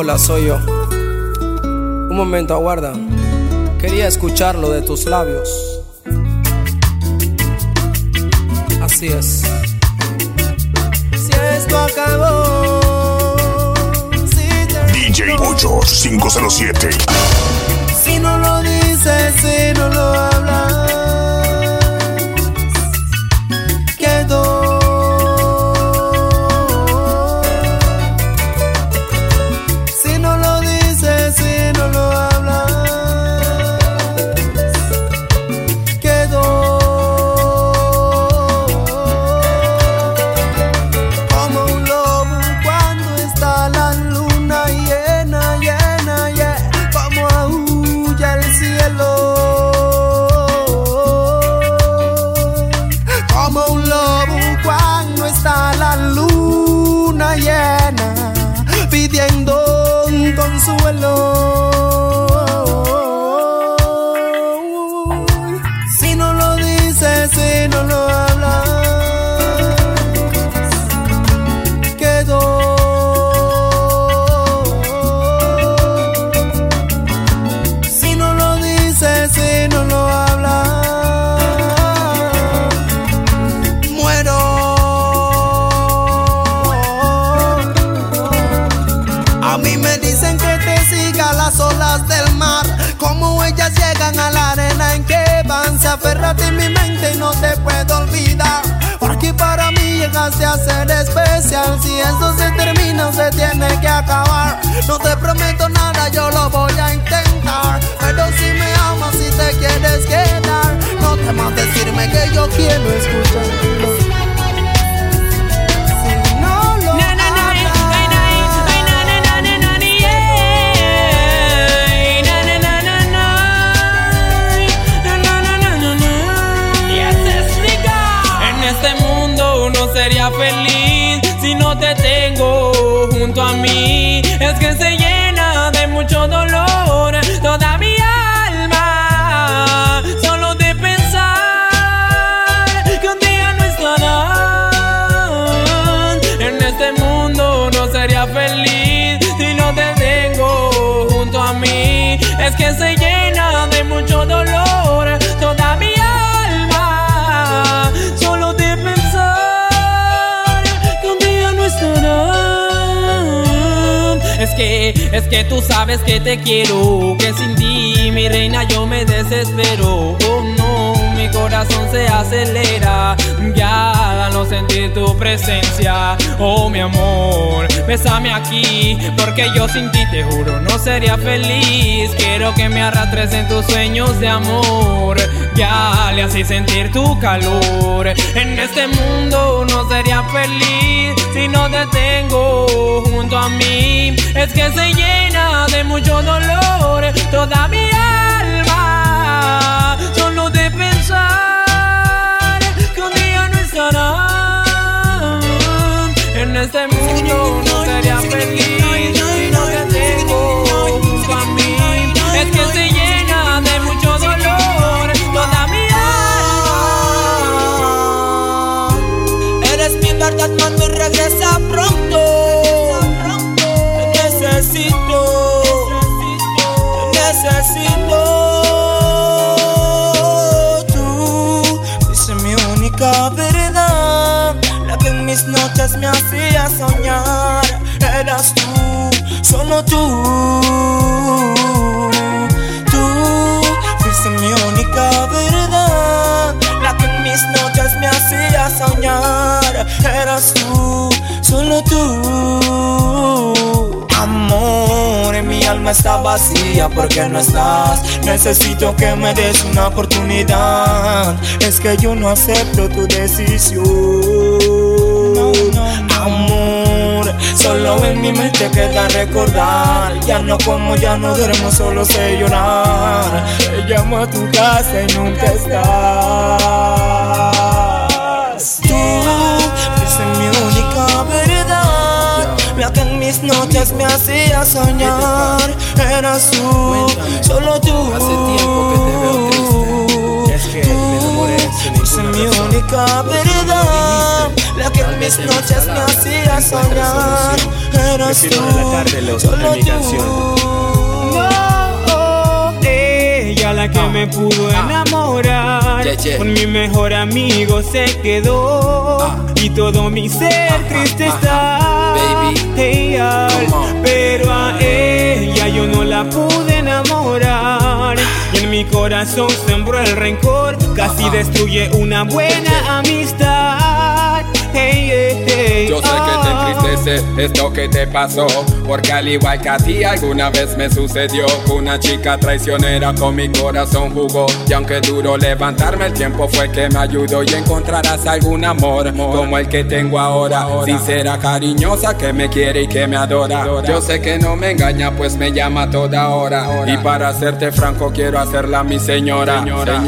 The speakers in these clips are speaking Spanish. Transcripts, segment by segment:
Hola, soy yo. Un momento, aguarda. Quería escucharlo de tus labios. Así es. Si esto acabó. Si DJ Pollo 507. Si no lo dices, si no lo hablas. Especial. Si esto se termina, se tiene que acabar. No te prometo nada, yo lo voy a intentar. Pero si me amas, si te quieres quedar, no temas decirme que yo quiero escuchar. Es que se llena de mucho dolor toda mi alma. Solo de pensar que un día no estarán. En este mundo no sería feliz si no te tengo junto a mí. Es que se es que tú sabes que te quiero, que sin ti, mi reina, yo me desespero. Oh mi corazón se acelera, ya no sentir tu presencia. Oh mi amor, bésame aquí, porque yo sin ti te juro no sería feliz. Quiero que me arrastres en tus sueños de amor, ya le así sentir tu calor. En este mundo no sería feliz si no te tengo junto a mí es que se llena de mucho dolor toda mi alma. Solo pensar que un día no estarán en este mundo, Eras tú, solo tú. Tú fuiste mi única verdad, la que en mis noches me hacía soñar. Eras tú, solo tú. Amor, mi alma está vacía porque no estás. Necesito que me des una oportunidad. Es que yo no acepto tu decisión. Amor, solo en mi mente queda recordar. Ya no como, ya no duermo, solo sé llorar. Te llamo a tu casa y nunca estás. Tú fuiste mi única verdad. La que en mis noches me hacía soñar. Eras tú, solo tú. Hace tiempo que te veo. Es que me enamoré sin mi única verdad. La que en mis noches me hacía soñar. eras tú, solo mi No, ella la que me pudo ah. enamorar. Con mi mejor amigo se quedó. Ah. Y todo mi ser triste está. pero a ella yo no la pude enamorar. Y en mi corazón sembró el rencor. Casi destruye una buena amistad. Entristece esto que te pasó Porque al igual que a ti alguna vez me sucedió. Una chica traicionera con mi corazón jugó Y aunque duro levantarme el tiempo fue que me ayudó Y encontrarás algún amor como el que tengo ahora. Sincera, cariñosa, que me quiere y que me adora. Yo sé que no me engaña pues me llama toda hora. Y para hacerte franco quiero hacerla mi señora. Señora.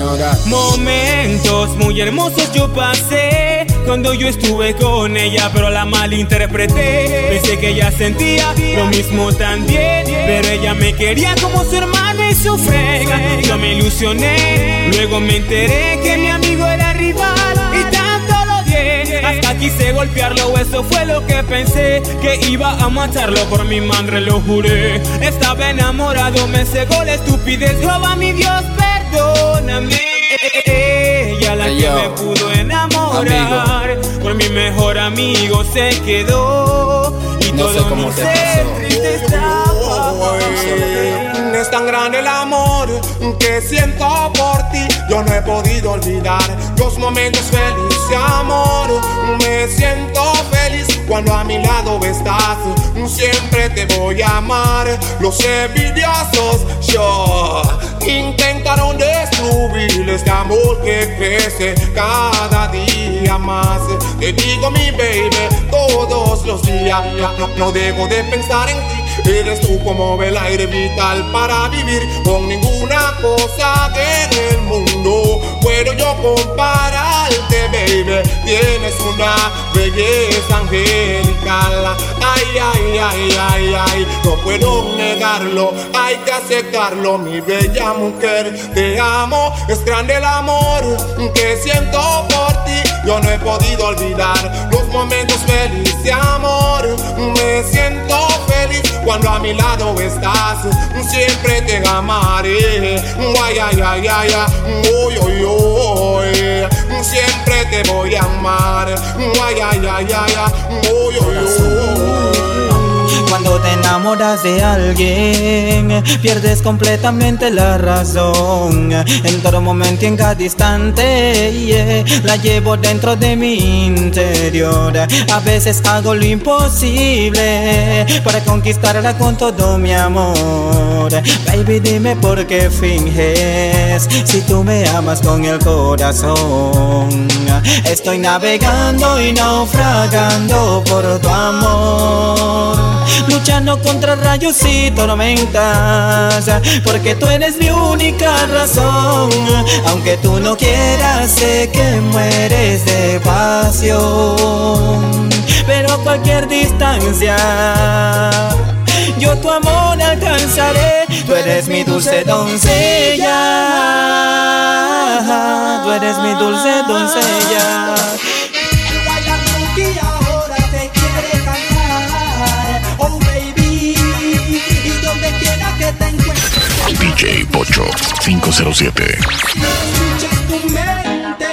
Momentos muy hermosos yo pasé Cuando yo estuve con ella pero la malinterpreté. Pensé que ella sentía lo mismo también, pero ella me quería como su hermano y su frega. Yo me ilusioné, luego me enteré que mi amigo era rival y tanto lo di. Hasta quise golpearlo, eso fue lo que pensé Que iba a matarlo por mi madre, lo juré Estaba enamorado, me cegó la estupidez Jehová mi Dios, perdóname Ella la que me pudo enamorar Por mi mejor amigo se quedó Y no todo sé cómo mi te estaba Es tan grande el amor que siento por ti. Yo no he podido olvidar los momentos felices, amor. Me siento feliz cuando a mi lado estás. Siempre te voy a amar. Los envidiosos yo Intentaron destruir este amor que crece cada día más. Te digo mi baby todos los días. No dejo de pensar en ti. Eres tú como el aire vital para vivir Con ninguna cosa en el mundo. Puedo yo compararte, baby. Tienes una belleza angelical Ay, ay, ay, ay, ay. No puedo negarlo, hay que aceptarlo. Mi bella mujer, te amo Es grande el amor que siento por ti. Yo no he podido olvidar los momentos felices, amor. Me siento feliz cuando a mi lado estás, siempre te amaré. Ay, ay, ay, ay, ay, uy, uy, Siempre te voy a amar. Ay, ay, ay, ay, ay, uy, uy, uy. Enamoras de alguien, pierdes completamente la razón. En todo momento y en cada instante, la llevo dentro de mi interior. A veces hago lo imposible para conquistarla con todo mi amor. Baby, dime por qué finges si tú me amas con el corazón. Estoy navegando y naufragando por tu amor luchando contra rayos y tormentas, porque tú eres mi única razón. Aunque tú no quieras, sé que mueres de pasión, pero a cualquier distancia. Yo tu amor alcanzaré, tú eres mi dulce doncella, tú eres mi dulce doncella. 507. Escuchas tu mente,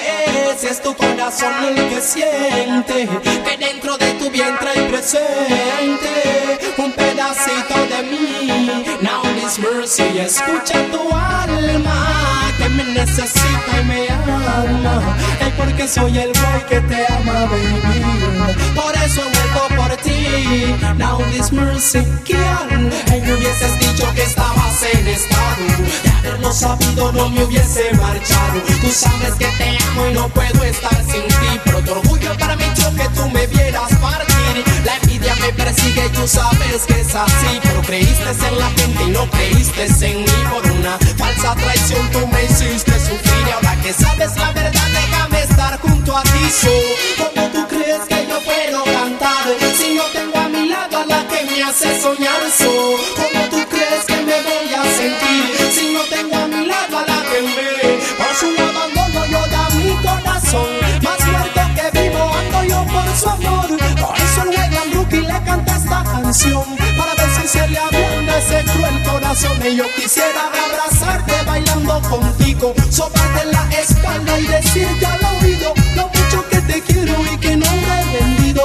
ese es tu corazón el que siente que dentro de tu vientre hay presente un pedacito de mí. Now this mercy, escucha tu alma que me necesita y me ama. Es porque soy el boy que te ama, baby. Por eso vuelvo por ti. Now this mercy, girl. Y me hubieses dicho que estabas en estado de haberlo sabido no me hubiese marchado. Tú sabes que te amo y no puedo estar sin ti, pero tu orgullo para mí yo que tú me vieras partir. Y tú sabes que es así, pero creíste en la gente y no creíste en mí por una falsa traición. Tú me hiciste sufrir y ahora que sabes la verdad déjame estar junto a ti. So, ¿Cómo tú crees que yo puedo cantar si no tengo a mi lado a la que me hace soñar? So, ¿Cómo tú crees que me voy a sentir si no tengo a mi lado a la que me por su abandono yo da mi corazón más muerto que vivo ando yo por su amor para ver si se le abunda ese cruel corazón. Y yo quisiera abrazarte bailando contigo, soplarte la espalda y decirte al oído lo mucho que te quiero y que no me he rendido.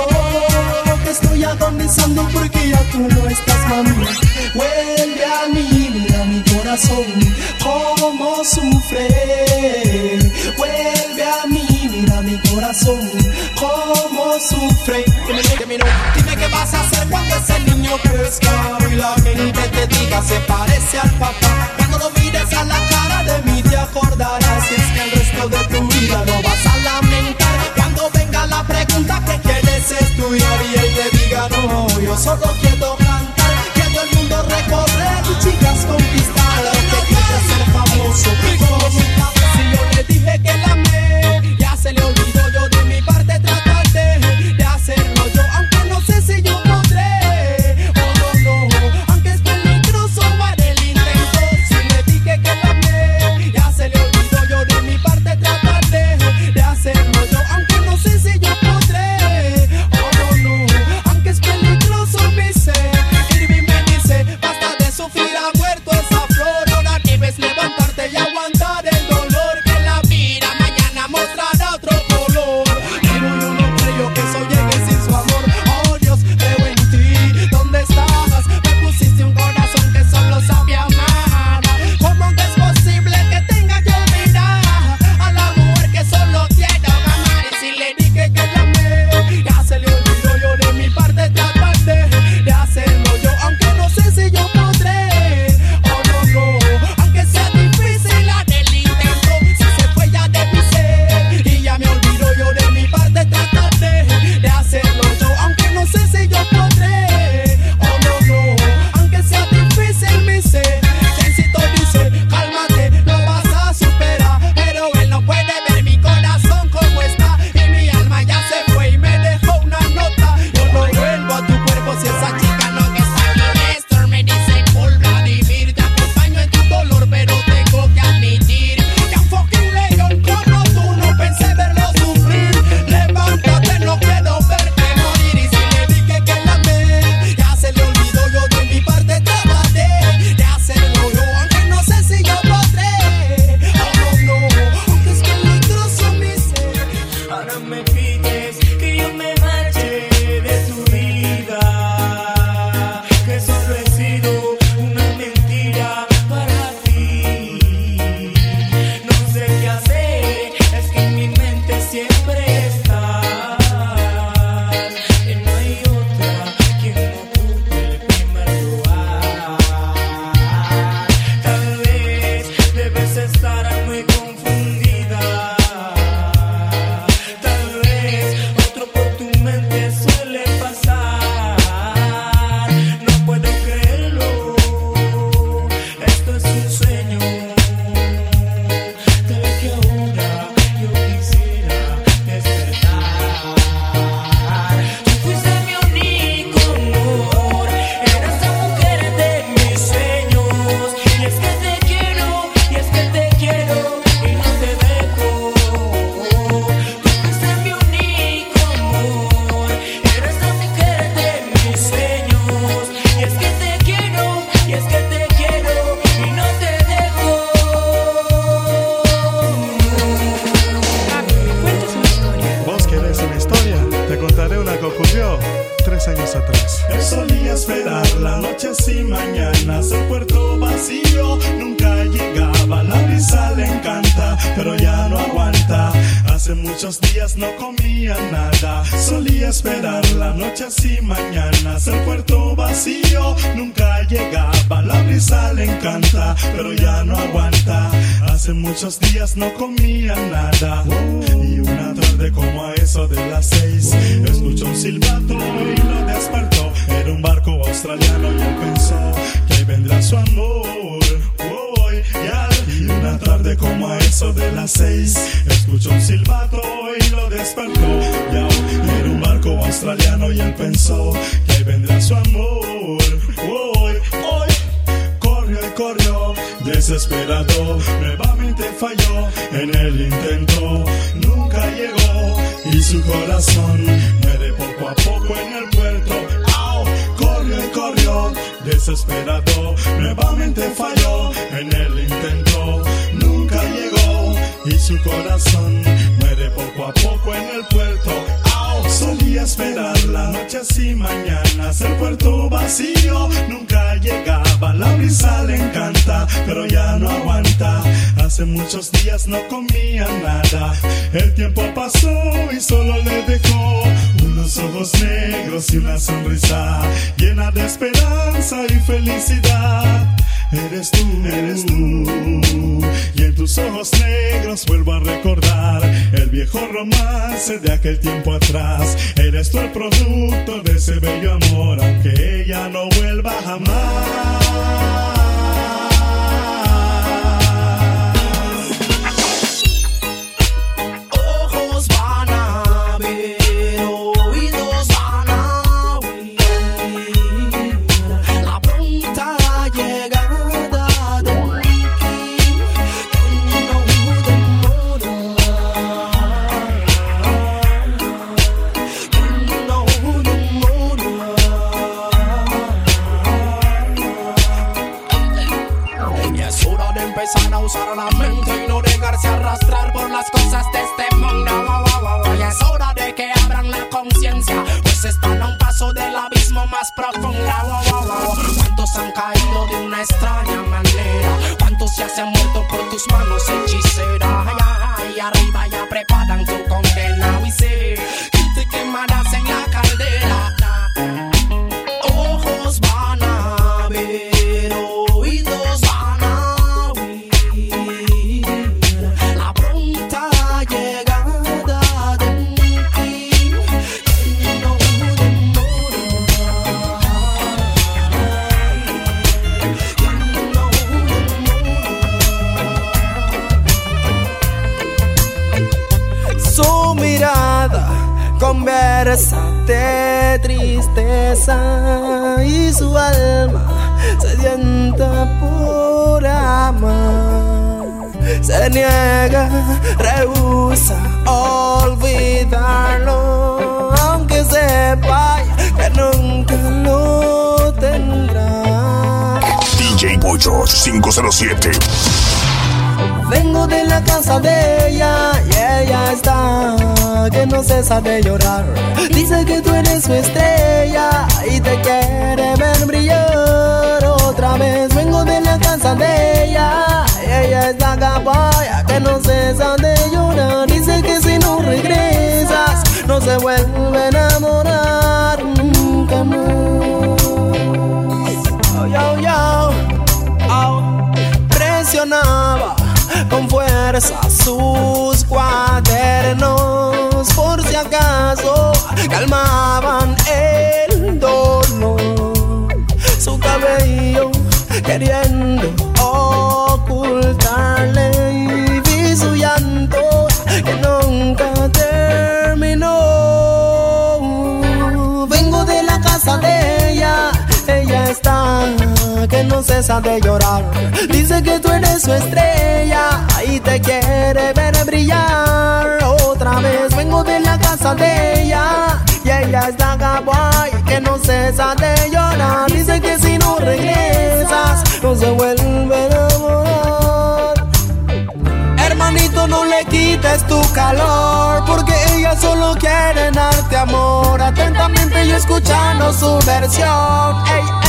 Que estoy agonizando porque ya tú no estás, mami. Vuelve a mí, mira mi corazón, cómo sufre. Vuelve a mí mira mi corazón cómo sufre. Dime, dime, dime, dime vas a hacer niño crezca y la gente te diga se parece al papá. Cuando lo mires a la cara de mí te acordarás y es que el resto de tu vida no vas a lamentar. Cuando venga la pregunta que quieres estudiar y él te diga no, yo solo quiero no comía nada. Solía esperar la noche y mañanas. El puerto vacío nunca llegaba. La brisa le encanta, pero ya no aguanta. Hace muchos días no comía nada. Y una tarde como a eso de las seis, escuchó un silbato y lo despertó. Era un barco australiano y él pensó que vendrá su amor. Oh, ya como a eso de las seis. Escuchó un silbato y lo despertó. Ya, y Era un barco australiano y él pensó Que vendrá su amor. Hoy, hoy Corrió y corrió Desesperado Nuevamente falló En el intento. Nunca llegó Y su corazón Muere poco a poco en el puerto desesperado, nuevamente falló en el intento, nunca llegó y su corazón muere poco a poco en el puerto. Solía esperar las noches y mañanas, el puerto vacío nunca llegaba, la brisa le encanta, pero ya no aguanta. Hace muchos días no comía nada, el tiempo pasó y solo le dejó unos ojos negros y una sonrisa llena de esperanza y felicidad. Eres tú, eres tú. Y en tus ojos negros vuelvo a recordar el viejo romance de aquel tiempo atrás. Eres tú el producto de ese bello amor, aunque ella no vuelva jamás. Se niega, rehúsa olvidarlo, aunque sepa que nunca lo tendrá. DJ Pollo 507. Vengo de la casa de ella y ella está que no cesa de llorar. Dice que tú eres su estrella y te quiere ver brillar otra vez. Vengo de la casa de ella ella está capaya que no cesa de llorar. Dice que si no regresas no se vuelve a enamorar nunca más. Oh, yo. Presionaba con fuerza sus cuadernos por si acaso calmaban el dolor. Su cabello queriendo cesa de llorar. Dice que tú eres su estrella y te quiere ver brillar. Otra vez vengo de la casa de ella y ella está kawaii que no cesa de llorar. Dice que si no regresas no se vuelve a enamorar. Hermanito, no le quites tu calor, porque ella solo quiere darte amor. Atentamente yo escuchando su versión. Ey,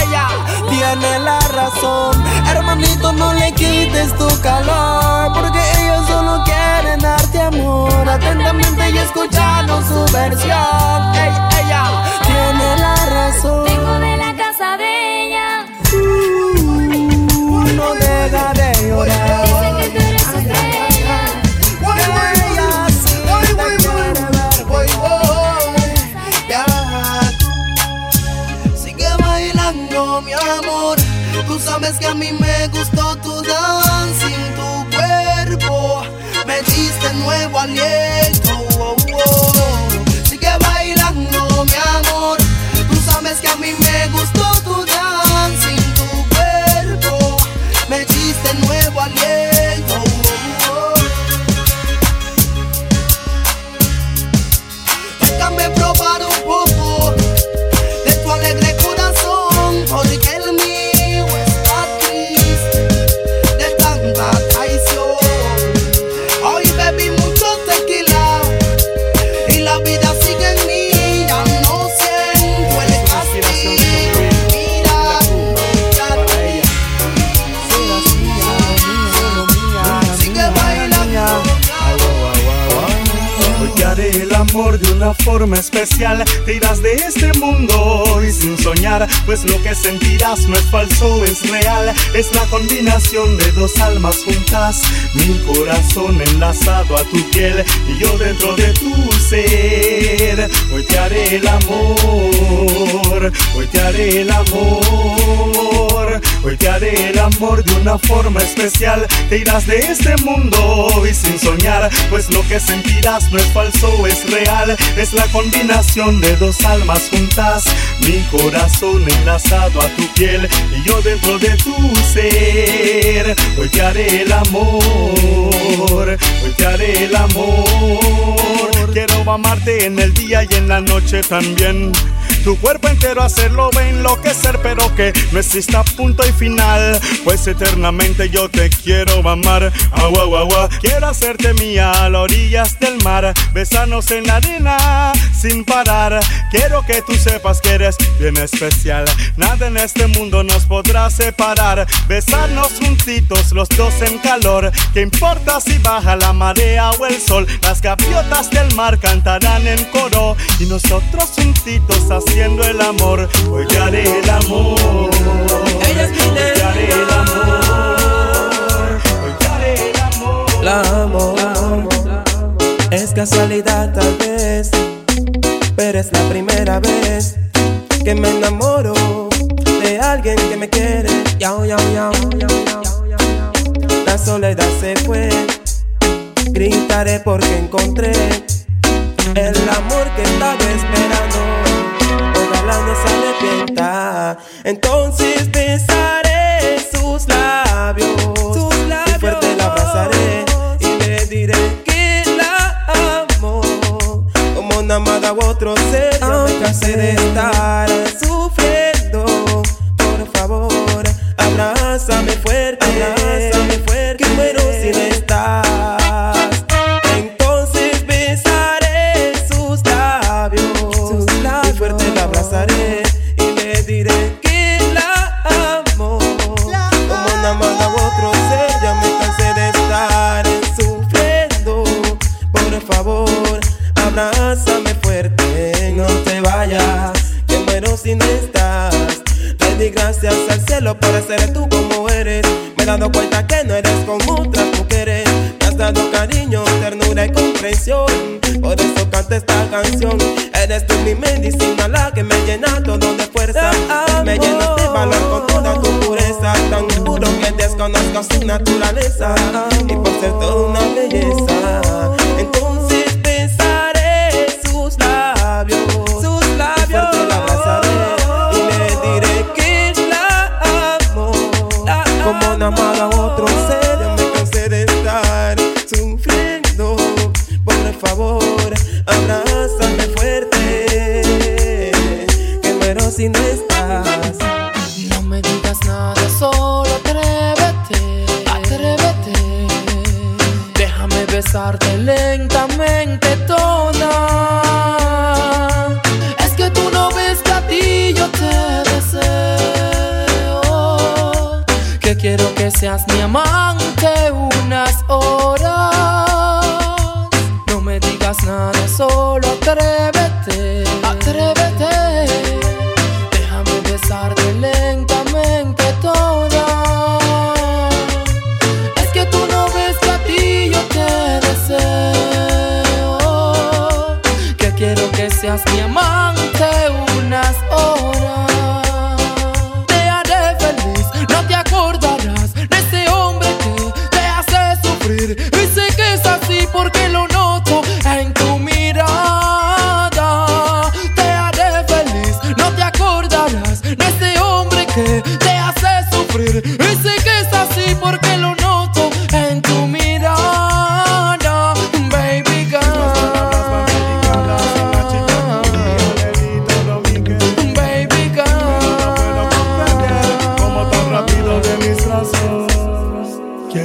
Hermanito, no le quites tu calor, porque ella solo quiere darte amor. Atentamente yo escuchando su versión. Ey, ella tiene la razón. Vengo de la casa de ella. Uh, no deja de llorar. Sabes que a mí me gustó tu dancing, tu cuerpo. Me diste nuevo aliento. oh, oh. Sigue bailando, mi amor. Tú sabes que a mí me gustó no es falso, es real. Es la combinación de dos almas juntas, mi corazón enlazado a tu piel y yo dentro de tu ser. Hoy te haré el amor, hoy te haré el amor, hoy te haré el amor de una forma especial. Te irás de este mundo y sin soñar, pues lo que sentirás no es falso, es real. Es la combinación de dos almas juntas, mi corazón enlazado a tu piel y yo dentro de tu ser. Hoy te haré el amor, hoy te haré el amor. Quiero amarte en el día y en la noche también. Tu cuerpo entero hacerlo va a enloquecer, pero que no exista punto y final. Pues eternamente yo te quiero amar. Agua, agua, agua. Quiero hacerte mía a las orillas del mar. Besarnos en la arena sin parar. Quiero que tú sepas que eres bien especial. Nada en este mundo nos podrá separar. Besarnos juntitos, los dos en calor. ¿Qué importa si baja la marea o el sol? Las gaviotas del mar cantarán en coro. Y nosotros juntitos haciendo el amor. Hoy te haré el amor. Ella es mi Hoy te haré el amor. Hoy te haré el amor. La amo, es casualidad tal vez, pero es la primera vez que me enamoro de alguien que me quiere. Yao, yao, yao. La soledad se fue, gritaré porque encontré el amor que estaba esperando. Ojalá no se arrepienta. Entonces besaré sus labios, y fuerte la abrazaré y le diré que la amo como una amada u otro ser. Ya me cansé de estar ser toda una belleza.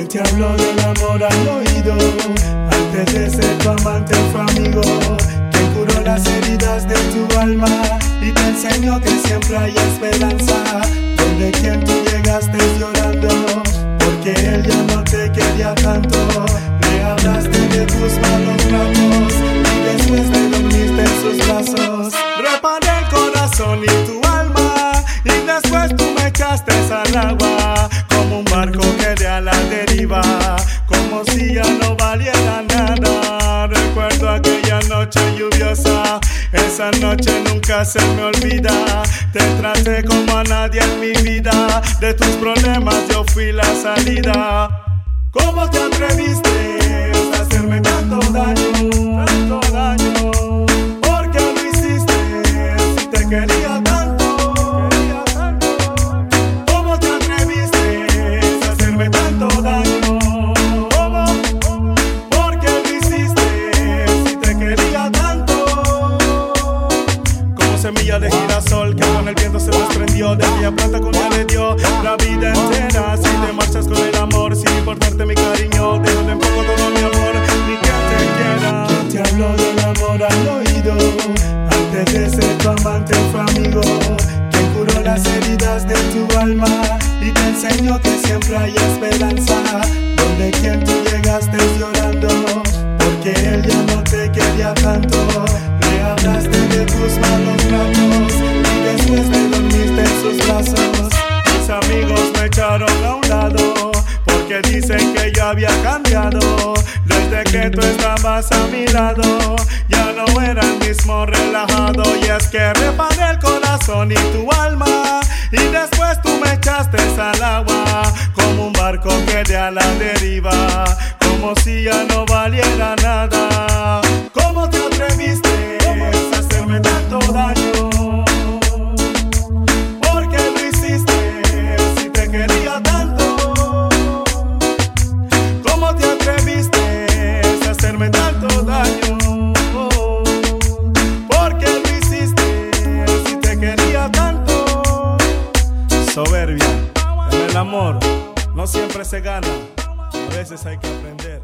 Te habló del amor al oído? Antes de ser tu amante fue amigo Quien curó las heridas de tu alma Y te enseñó que siempre hay esperanza Donde quien tú llegaste llorando Porque él ya no te quería tanto Me hablaste de tus malos ratos Y después te dormiste en su sus brazos. Reparé el corazón y tu alma. Y después tú me echaste al agua. Como un barco Como si ya no valiera nada. Recuerdo aquella noche lluviosa. Esa noche nunca se me olvida. Te traté como a nadie en mi vida. De tus problemas yo fui la salida. ¿Cómo te atreviste a hacerme tanto daño? Tanto daño. Dicen que yo había cambiado. Desde que tú estabas a mi lado, ya no era el mismo relajado. Y es que reparé el corazón y tu alma. Y después tú me echaste al agua, como un barco que de a la deriva, como si ya no valiera nada. ¿Cómo te atreviste a hacerme tanto daño? No siempre se gana, a veces hay que aprender.